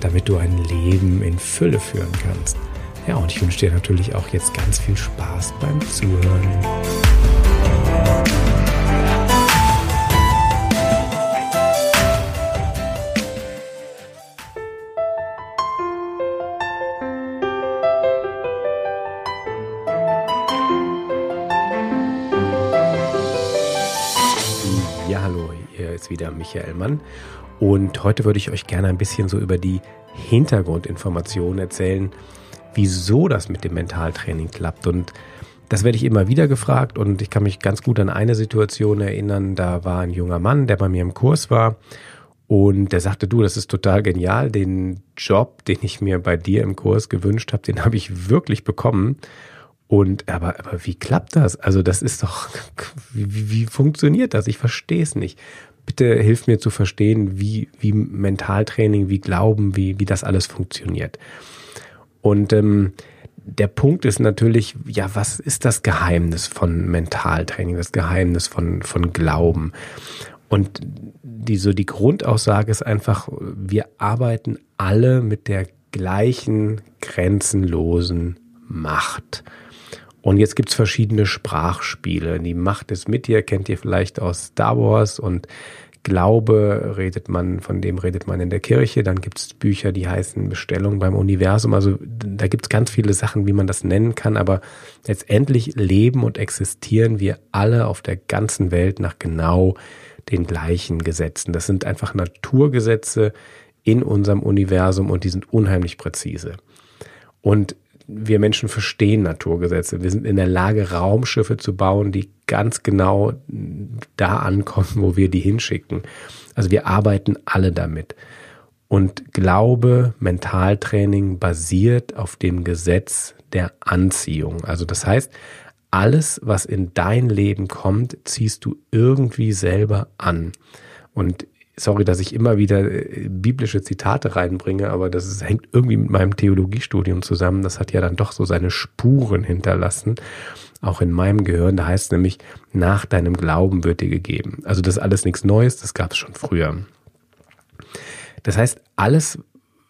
damit du ein Leben in Fülle führen kannst. Ja, und ich wünsche dir natürlich auch jetzt ganz viel Spaß beim Zuhören. Ja, hallo, hier ist wieder Michael Mann und heute würde ich euch gerne ein bisschen so über die Hintergrundinformationen erzählen, wieso das mit dem Mentaltraining klappt. Und das werde ich immer wieder gefragt und ich kann mich ganz gut an eine Situation erinnern. Da war ein junger Mann, der bei mir im Kurs war und der sagte, du, das ist total genial. Den Job, den ich mir bei dir im Kurs gewünscht habe, den habe ich wirklich bekommen. Und aber, aber wie klappt das? Also das ist doch, wie, wie funktioniert das? Ich verstehe es nicht bitte hilf mir zu verstehen, wie, wie Mentaltraining, wie Glauben, wie, wie das alles funktioniert. Und ähm, der Punkt ist natürlich, ja, was ist das Geheimnis von Mentaltraining, das Geheimnis von, von Glauben? Und die, so die Grundaussage ist einfach, wir arbeiten alle mit der gleichen grenzenlosen Macht. Und jetzt gibt's verschiedene Sprachspiele. Die Macht ist mit dir, kennt ihr vielleicht aus Star Wars und Glaube redet man, von dem redet man in der Kirche. Dann gibt's Bücher, die heißen Bestellung beim Universum. Also da gibt's ganz viele Sachen, wie man das nennen kann. Aber letztendlich leben und existieren wir alle auf der ganzen Welt nach genau den gleichen Gesetzen. Das sind einfach Naturgesetze in unserem Universum und die sind unheimlich präzise. Und wir Menschen verstehen Naturgesetze. Wir sind in der Lage, Raumschiffe zu bauen, die ganz genau da ankommen, wo wir die hinschicken. Also wir arbeiten alle damit. Und Glaube, Mentaltraining basiert auf dem Gesetz der Anziehung. Also das heißt, alles, was in dein Leben kommt, ziehst du irgendwie selber an. Und sorry, dass ich immer wieder äh, biblische Zitate reinbringe, aber das ist, hängt irgendwie mit meinem Theologiestudium zusammen. Das hat ja dann doch so seine Spuren hinterlassen, auch in meinem Gehirn. Da heißt es nämlich, nach deinem Glauben wird dir gegeben. Also das ist alles nichts Neues, das gab es schon früher. Das heißt, alles,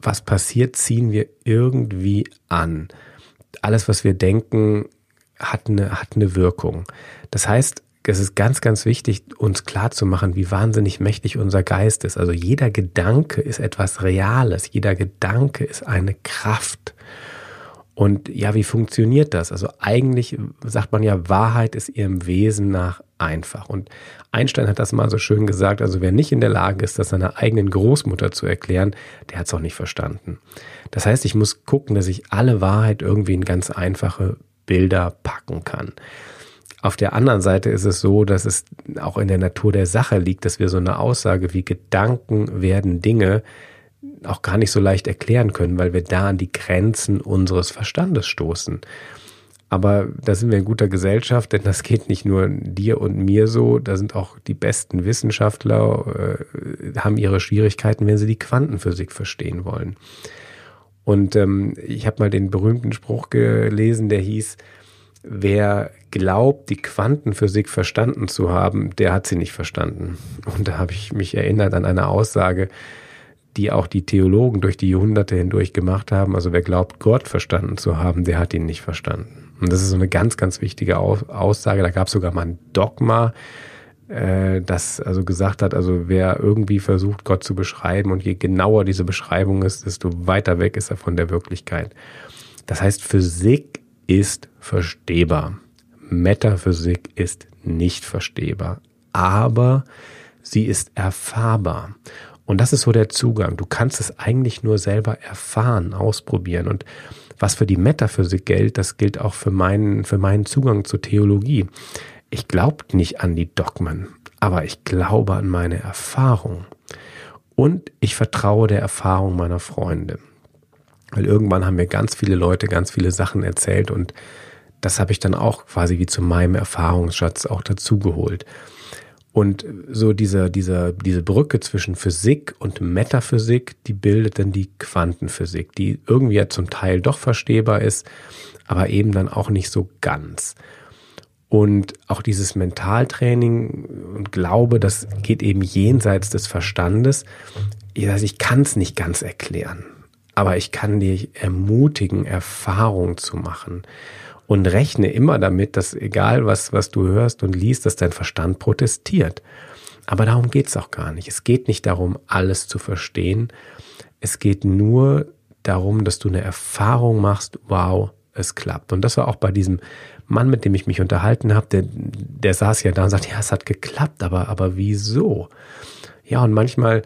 was passiert, ziehen wir irgendwie an. Alles, was wir denken, hat eine, hat eine Wirkung. Das heißt, es ist ganz, ganz wichtig, uns klar zu machen, wie wahnsinnig mächtig unser Geist ist. Also jeder Gedanke ist etwas Reales, jeder Gedanke ist eine Kraft. Und ja, wie funktioniert das? Also eigentlich sagt man ja, Wahrheit ist ihrem Wesen nach einfach. Und Einstein hat das mal so schön gesagt, also wer nicht in der Lage ist, das seiner eigenen Großmutter zu erklären, der hat es auch nicht verstanden. Das heißt, ich muss gucken, dass ich alle Wahrheit irgendwie in ganz einfache Bilder packen kann. Auf der anderen Seite ist es so, dass es auch in der Natur der Sache liegt, dass wir so eine Aussage wie Gedanken werden Dinge auch gar nicht so leicht erklären können, weil wir da an die Grenzen unseres Verstandes stoßen. Aber da sind wir in guter Gesellschaft, denn das geht nicht nur dir und mir so. Da sind auch die besten Wissenschaftler, äh, haben ihre Schwierigkeiten, wenn sie die Quantenphysik verstehen wollen. Und ähm, ich habe mal den berühmten Spruch gelesen, der hieß, wer glaubt, die Quantenphysik verstanden zu haben, der hat sie nicht verstanden. Und da habe ich mich erinnert an eine Aussage, die auch die Theologen durch die Jahrhunderte hindurch gemacht haben. Also wer glaubt, Gott verstanden zu haben, der hat ihn nicht verstanden. Und das ist so eine ganz, ganz wichtige Aussage. Da gab es sogar mal ein Dogma, äh, das also gesagt hat, also wer irgendwie versucht, Gott zu beschreiben und je genauer diese Beschreibung ist, desto weiter weg ist er von der Wirklichkeit. Das heißt, Physik ist verstehbar. Metaphysik ist nicht verstehbar, aber sie ist erfahrbar. Und das ist so der Zugang. Du kannst es eigentlich nur selber erfahren, ausprobieren. Und was für die Metaphysik gilt, das gilt auch für meinen, für meinen Zugang zur Theologie. Ich glaube nicht an die Dogmen, aber ich glaube an meine Erfahrung. Und ich vertraue der Erfahrung meiner Freunde. Weil irgendwann haben mir ganz viele Leute ganz viele Sachen erzählt und das habe ich dann auch quasi wie zu meinem Erfahrungsschatz auch dazugeholt. Und so diese, diese, diese Brücke zwischen Physik und Metaphysik, die bildet dann die Quantenphysik, die irgendwie ja zum Teil doch verstehbar ist, aber eben dann auch nicht so ganz. Und auch dieses Mentaltraining und Glaube, das geht eben jenseits des Verstandes. Ich kann es nicht ganz erklären, aber ich kann dich ermutigen, Erfahrung zu machen und rechne immer damit, dass egal was, was du hörst und liest, dass dein Verstand protestiert. Aber darum geht's auch gar nicht. Es geht nicht darum, alles zu verstehen. Es geht nur darum, dass du eine Erfahrung machst, wow, es klappt. Und das war auch bei diesem Mann, mit dem ich mich unterhalten habe, der, der saß ja da und sagt, ja, es hat geklappt, aber, aber wieso? Ja, und manchmal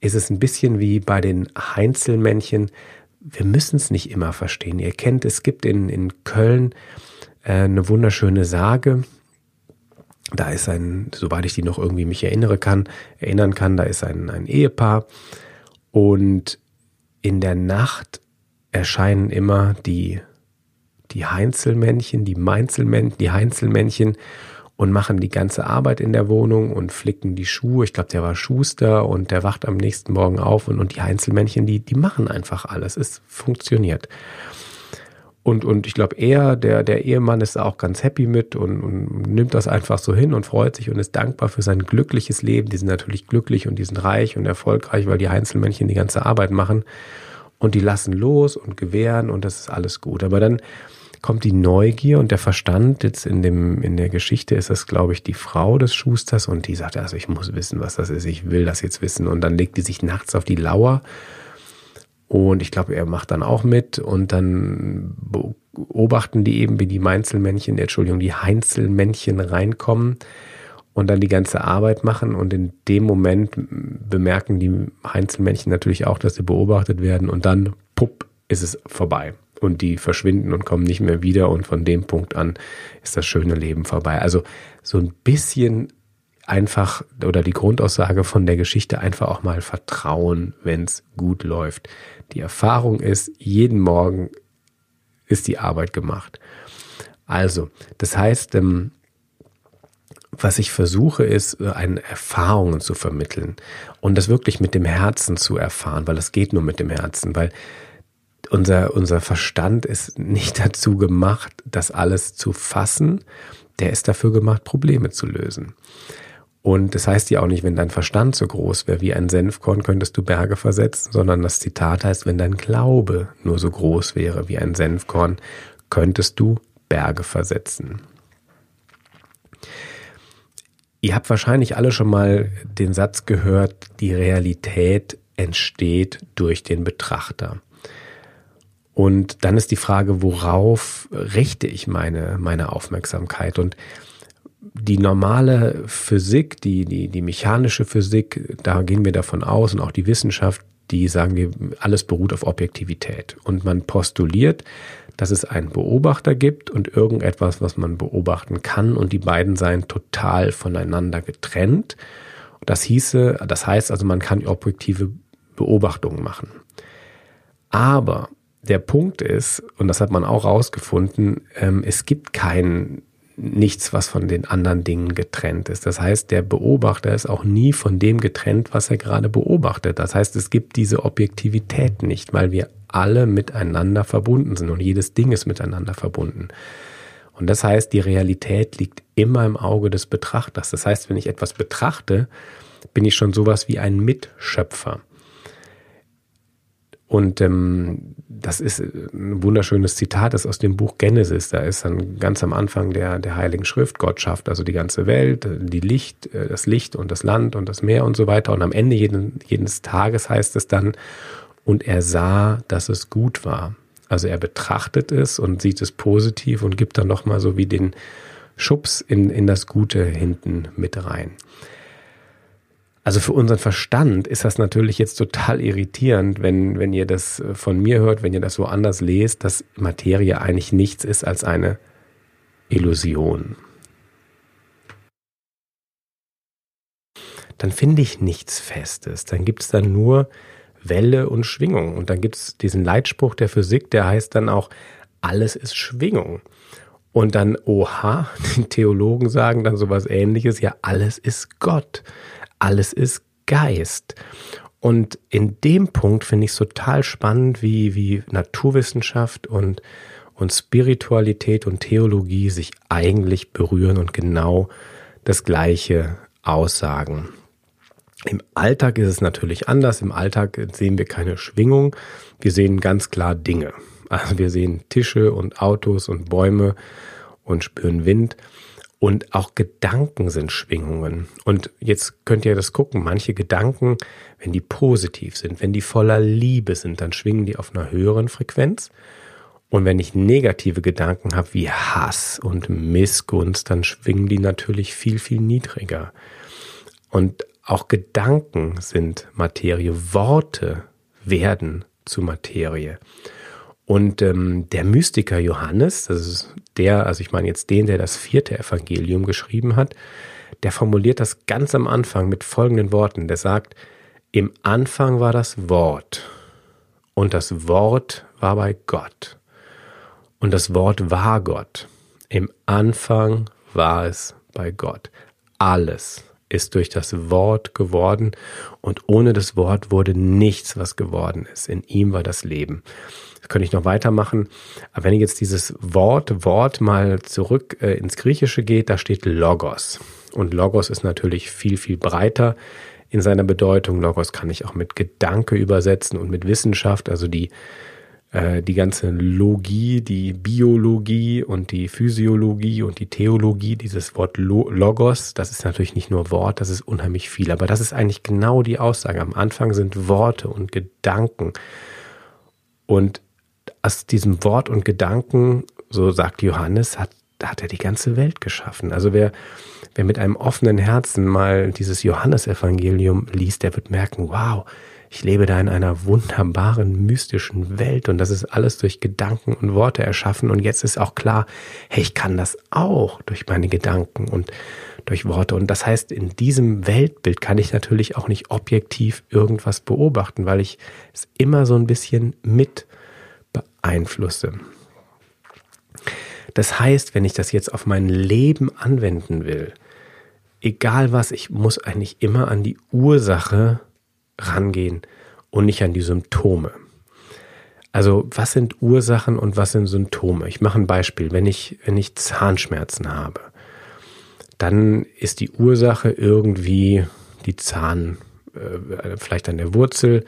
ist es ein bisschen wie bei den Heinzelmännchen, wir müssen es nicht immer verstehen. Ihr kennt, es gibt in, in Köln äh, eine wunderschöne Sage. Da ist ein, soweit ich die noch irgendwie mich erinnere kann, erinnern kann, da ist ein, ein Ehepaar und in der Nacht erscheinen immer die, die Heinzelmännchen, die Meinzelmännchen, die Heinzelmännchen und machen die ganze Arbeit in der Wohnung und flicken die Schuhe. Ich glaube, der war Schuster und der wacht am nächsten Morgen auf und, und die Einzelmännchen, die, die machen einfach alles. Es funktioniert. Und, und ich glaube, er, der, der Ehemann, ist auch ganz happy mit und, und nimmt das einfach so hin und freut sich und ist dankbar für sein glückliches Leben. Die sind natürlich glücklich und die sind reich und erfolgreich, weil die Einzelmännchen die ganze Arbeit machen. Und die lassen los und gewähren und das ist alles gut. Aber dann kommt die Neugier und der Verstand. Jetzt in dem, in der Geschichte ist das, glaube ich, die Frau des Schusters und die sagt, also ich muss wissen, was das ist. Ich will das jetzt wissen. Und dann legt die sich nachts auf die Lauer. Und ich glaube, er macht dann auch mit und dann beobachten die eben, wie die Meinzelmännchen, Entschuldigung, die Heinzelmännchen reinkommen und dann die ganze Arbeit machen. Und in dem Moment bemerken die Heinzelmännchen natürlich auch, dass sie beobachtet werden und dann, pupp, ist es vorbei und die verschwinden und kommen nicht mehr wieder und von dem Punkt an ist das schöne Leben vorbei. Also so ein bisschen einfach oder die Grundaussage von der Geschichte einfach auch mal vertrauen, wenn es gut läuft. Die Erfahrung ist, jeden Morgen ist die Arbeit gemacht. Also, das heißt, ähm, was ich versuche, ist, äh, eine Erfahrungen zu vermitteln und das wirklich mit dem Herzen zu erfahren, weil das geht nur mit dem Herzen, weil unser, unser Verstand ist nicht dazu gemacht, das alles zu fassen. Der ist dafür gemacht, Probleme zu lösen. Und das heißt ja auch nicht, wenn dein Verstand so groß wäre wie ein Senfkorn, könntest du Berge versetzen, sondern das Zitat heißt, wenn dein Glaube nur so groß wäre wie ein Senfkorn, könntest du Berge versetzen. Ihr habt wahrscheinlich alle schon mal den Satz gehört, die Realität entsteht durch den Betrachter. Und dann ist die Frage, worauf richte ich meine, meine Aufmerksamkeit? Und die normale Physik, die, die, die mechanische Physik, da gehen wir davon aus und auch die Wissenschaft, die sagen wir, alles beruht auf Objektivität. Und man postuliert, dass es einen Beobachter gibt und irgendetwas, was man beobachten kann und die beiden seien total voneinander getrennt. Das hieße, das heißt also, man kann objektive Beobachtungen machen. Aber der Punkt ist, und das hat man auch rausgefunden, ähm, es gibt kein nichts, was von den anderen Dingen getrennt ist. Das heißt, der Beobachter ist auch nie von dem getrennt, was er gerade beobachtet. Das heißt, es gibt diese Objektivität nicht, weil wir alle miteinander verbunden sind und jedes Ding ist miteinander verbunden. Und das heißt, die Realität liegt immer im Auge des Betrachters. Das heißt, wenn ich etwas betrachte, bin ich schon sowas wie ein Mitschöpfer. Und ähm, das ist ein wunderschönes Zitat, das aus dem Buch Genesis. Da ist dann ganz am Anfang der, der Heiligen Schrift, Gott schafft also die ganze Welt, die Licht, äh, das Licht und das Land und das Meer und so weiter. Und am Ende jeden, jedes Tages heißt es dann, und er sah, dass es gut war. Also er betrachtet es und sieht es positiv und gibt dann nochmal so wie den Schubs in, in das Gute hinten mit rein. Also für unseren Verstand ist das natürlich jetzt total irritierend, wenn, wenn ihr das äh, von mir hört, wenn ihr das so anders lest, dass Materie eigentlich nichts ist als eine Illusion. Dann finde ich nichts Festes. Dann gibt es dann nur Welle und Schwingung. Und dann gibt es diesen Leitspruch der Physik, der heißt dann auch, alles ist Schwingung. Und dann, oha, die Theologen sagen dann sowas ähnliches, ja, alles ist Gott, alles ist Geist. Und in dem Punkt finde ich es total spannend, wie, wie Naturwissenschaft und, und Spiritualität und Theologie sich eigentlich berühren und genau das Gleiche aussagen. Im Alltag ist es natürlich anders. Im Alltag sehen wir keine Schwingung. Wir sehen ganz klar Dinge. Also wir sehen Tische und Autos und Bäume und spüren Wind. Und auch Gedanken sind Schwingungen. Und jetzt könnt ihr das gucken. Manche Gedanken, wenn die positiv sind, wenn die voller Liebe sind, dann schwingen die auf einer höheren Frequenz. Und wenn ich negative Gedanken habe wie Hass und Missgunst, dann schwingen die natürlich viel, viel niedriger. Und auch Gedanken sind Materie, Worte werden zu Materie. Und ähm, der Mystiker Johannes, das ist der, also ich meine jetzt den, der das vierte Evangelium geschrieben hat, der formuliert das ganz am Anfang mit folgenden Worten. Der sagt, im Anfang war das Wort und das Wort war bei Gott und das Wort war Gott. Im Anfang war es bei Gott. Alles ist durch das Wort geworden und ohne das Wort wurde nichts, was geworden ist. In ihm war das Leben. Das könnte ich noch weitermachen. Aber wenn ich jetzt dieses Wort, Wort mal zurück äh, ins Griechische geht, da steht Logos. Und Logos ist natürlich viel, viel breiter in seiner Bedeutung. Logos kann ich auch mit Gedanke übersetzen und mit Wissenschaft, also die äh, die ganze Logie, die Biologie und die Physiologie und die Theologie, dieses Wort Logos, das ist natürlich nicht nur Wort, das ist unheimlich viel, aber das ist eigentlich genau die Aussage. Am Anfang sind Worte und Gedanken. Und aus diesem Wort und Gedanken, so sagt Johannes, hat, hat er die ganze Welt geschaffen. Also wer, wer mit einem offenen Herzen mal dieses Johannesevangelium liest, der wird merken, wow, ich lebe da in einer wunderbaren, mystischen Welt und das ist alles durch Gedanken und Worte erschaffen. Und jetzt ist auch klar, hey, ich kann das auch durch meine Gedanken und durch Worte. Und das heißt, in diesem Weltbild kann ich natürlich auch nicht objektiv irgendwas beobachten, weil ich es immer so ein bisschen mit beeinflusse. Das heißt, wenn ich das jetzt auf mein Leben anwenden will, egal was, ich muss eigentlich immer an die Ursache rangehen und nicht an die Symptome. Also was sind Ursachen und was sind Symptome? Ich mache ein Beispiel. Wenn ich, wenn ich Zahnschmerzen habe, dann ist die Ursache irgendwie die Zahn, äh, vielleicht an der Wurzel,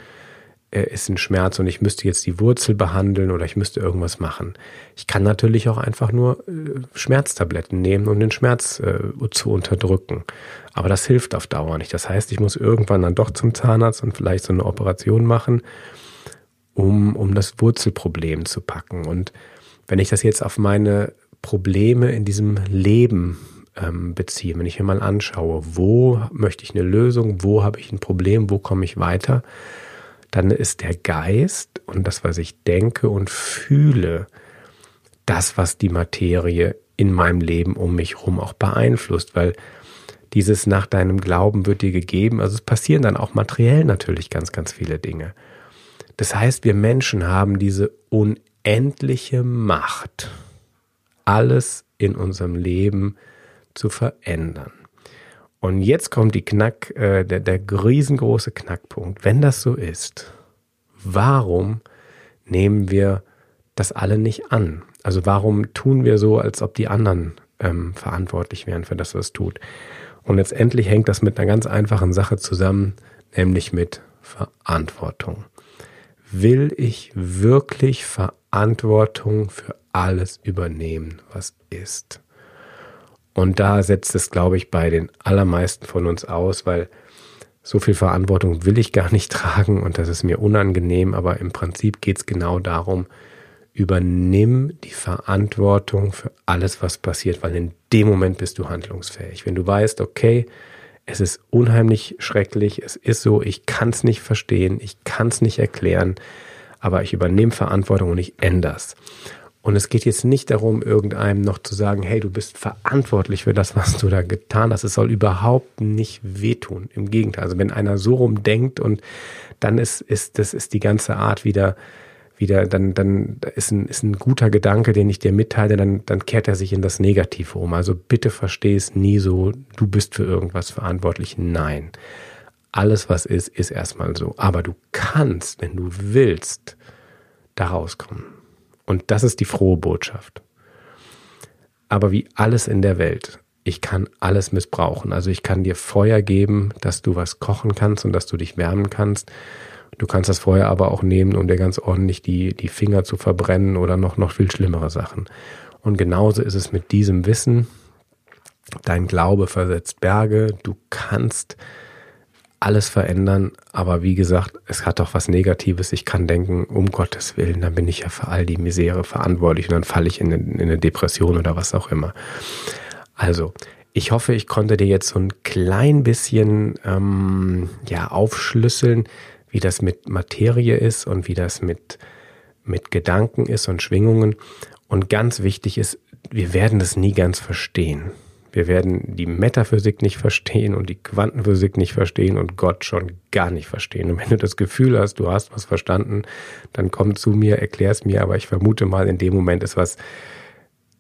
ist ein Schmerz und ich müsste jetzt die Wurzel behandeln oder ich müsste irgendwas machen. Ich kann natürlich auch einfach nur äh, Schmerztabletten nehmen, um den Schmerz äh, zu unterdrücken. Aber das hilft auf Dauer nicht. Das heißt, ich muss irgendwann dann doch zum Zahnarzt und vielleicht so eine Operation machen, um, um das Wurzelproblem zu packen. Und wenn ich das jetzt auf meine Probleme in diesem Leben ähm, beziehe, wenn ich mir mal anschaue, wo möchte ich eine Lösung, wo habe ich ein Problem, wo komme ich weiter, dann ist der Geist und das, was ich denke und fühle, das, was die Materie in meinem Leben um mich herum auch beeinflusst, weil dieses nach deinem Glauben wird dir gegeben, also es passieren dann auch materiell natürlich ganz, ganz viele Dinge. Das heißt, wir Menschen haben diese unendliche Macht, alles in unserem Leben zu verändern. Und jetzt kommt die Knack, äh, der, der riesengroße Knackpunkt. Wenn das so ist, warum nehmen wir das alle nicht an? Also warum tun wir so, als ob die anderen ähm, verantwortlich wären für das, was tut? Und letztendlich hängt das mit einer ganz einfachen Sache zusammen, nämlich mit Verantwortung. Will ich wirklich Verantwortung für alles übernehmen, was ist? Und da setzt es, glaube ich, bei den allermeisten von uns aus, weil so viel Verantwortung will ich gar nicht tragen und das ist mir unangenehm, aber im Prinzip geht es genau darum, übernimm die Verantwortung für alles, was passiert, weil in dem Moment bist du handlungsfähig. Wenn du weißt, okay, es ist unheimlich schrecklich, es ist so, ich kann es nicht verstehen, ich kann es nicht erklären, aber ich übernehme Verantwortung und ich ändere es. Und es geht jetzt nicht darum, irgendeinem noch zu sagen, hey, du bist verantwortlich für das, was du da getan hast. Es soll überhaupt nicht wehtun. Im Gegenteil. Also wenn einer so rumdenkt und dann ist, ist, das ist die ganze Art wieder, wieder, dann, dann ist ein, ist ein guter Gedanke, den ich dir mitteile, dann, dann kehrt er sich in das Negative um. Also bitte versteh es nie so, du bist für irgendwas verantwortlich. Nein. Alles, was ist, ist erstmal so. Aber du kannst, wenn du willst, da rauskommen. Und das ist die frohe Botschaft. Aber wie alles in der Welt, ich kann alles missbrauchen. Also ich kann dir Feuer geben, dass du was kochen kannst und dass du dich wärmen kannst. Du kannst das Feuer aber auch nehmen, um dir ganz ordentlich die, die Finger zu verbrennen oder noch, noch viel schlimmere Sachen. Und genauso ist es mit diesem Wissen. Dein Glaube versetzt Berge. Du kannst alles verändern, aber wie gesagt, es hat doch was Negatives. Ich kann denken, um Gottes Willen, dann bin ich ja für all die Misere verantwortlich und dann falle ich in eine, in eine Depression oder was auch immer. Also, ich hoffe, ich konnte dir jetzt so ein klein bisschen ähm, ja aufschlüsseln, wie das mit Materie ist und wie das mit mit Gedanken ist und Schwingungen. Und ganz wichtig ist, wir werden das nie ganz verstehen. Wir werden die Metaphysik nicht verstehen und die Quantenphysik nicht verstehen und Gott schon gar nicht verstehen. Und wenn du das Gefühl hast, du hast was verstanden, dann komm zu mir, erklär es mir, aber ich vermute mal, in dem Moment ist was,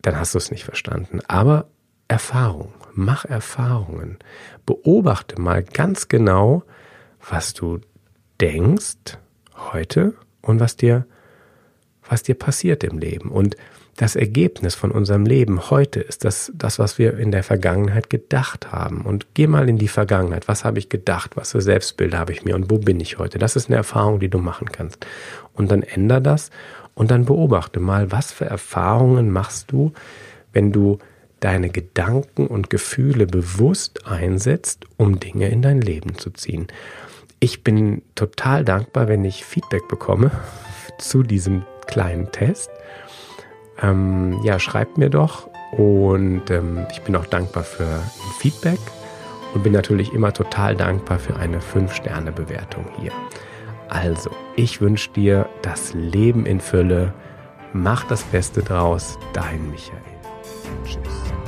dann hast du es nicht verstanden. Aber Erfahrung, mach Erfahrungen. Beobachte mal ganz genau, was du denkst heute und was dir, was dir passiert im Leben. Und das Ergebnis von unserem Leben heute ist das, das, was wir in der Vergangenheit gedacht haben. Und geh mal in die Vergangenheit. Was habe ich gedacht? Was für Selbstbilder habe ich mir? Und wo bin ich heute? Das ist eine Erfahrung, die du machen kannst. Und dann änder das und dann beobachte mal, was für Erfahrungen machst du, wenn du deine Gedanken und Gefühle bewusst einsetzt, um Dinge in dein Leben zu ziehen. Ich bin total dankbar, wenn ich Feedback bekomme zu diesem kleinen Test ähm, ja, schreibt mir doch und ähm, ich bin auch dankbar für ein Feedback und bin natürlich immer total dankbar für eine 5-Sterne-Bewertung hier. Also, ich wünsche dir das Leben in Fülle. Mach das Beste draus. Dein Michael. Tschüss.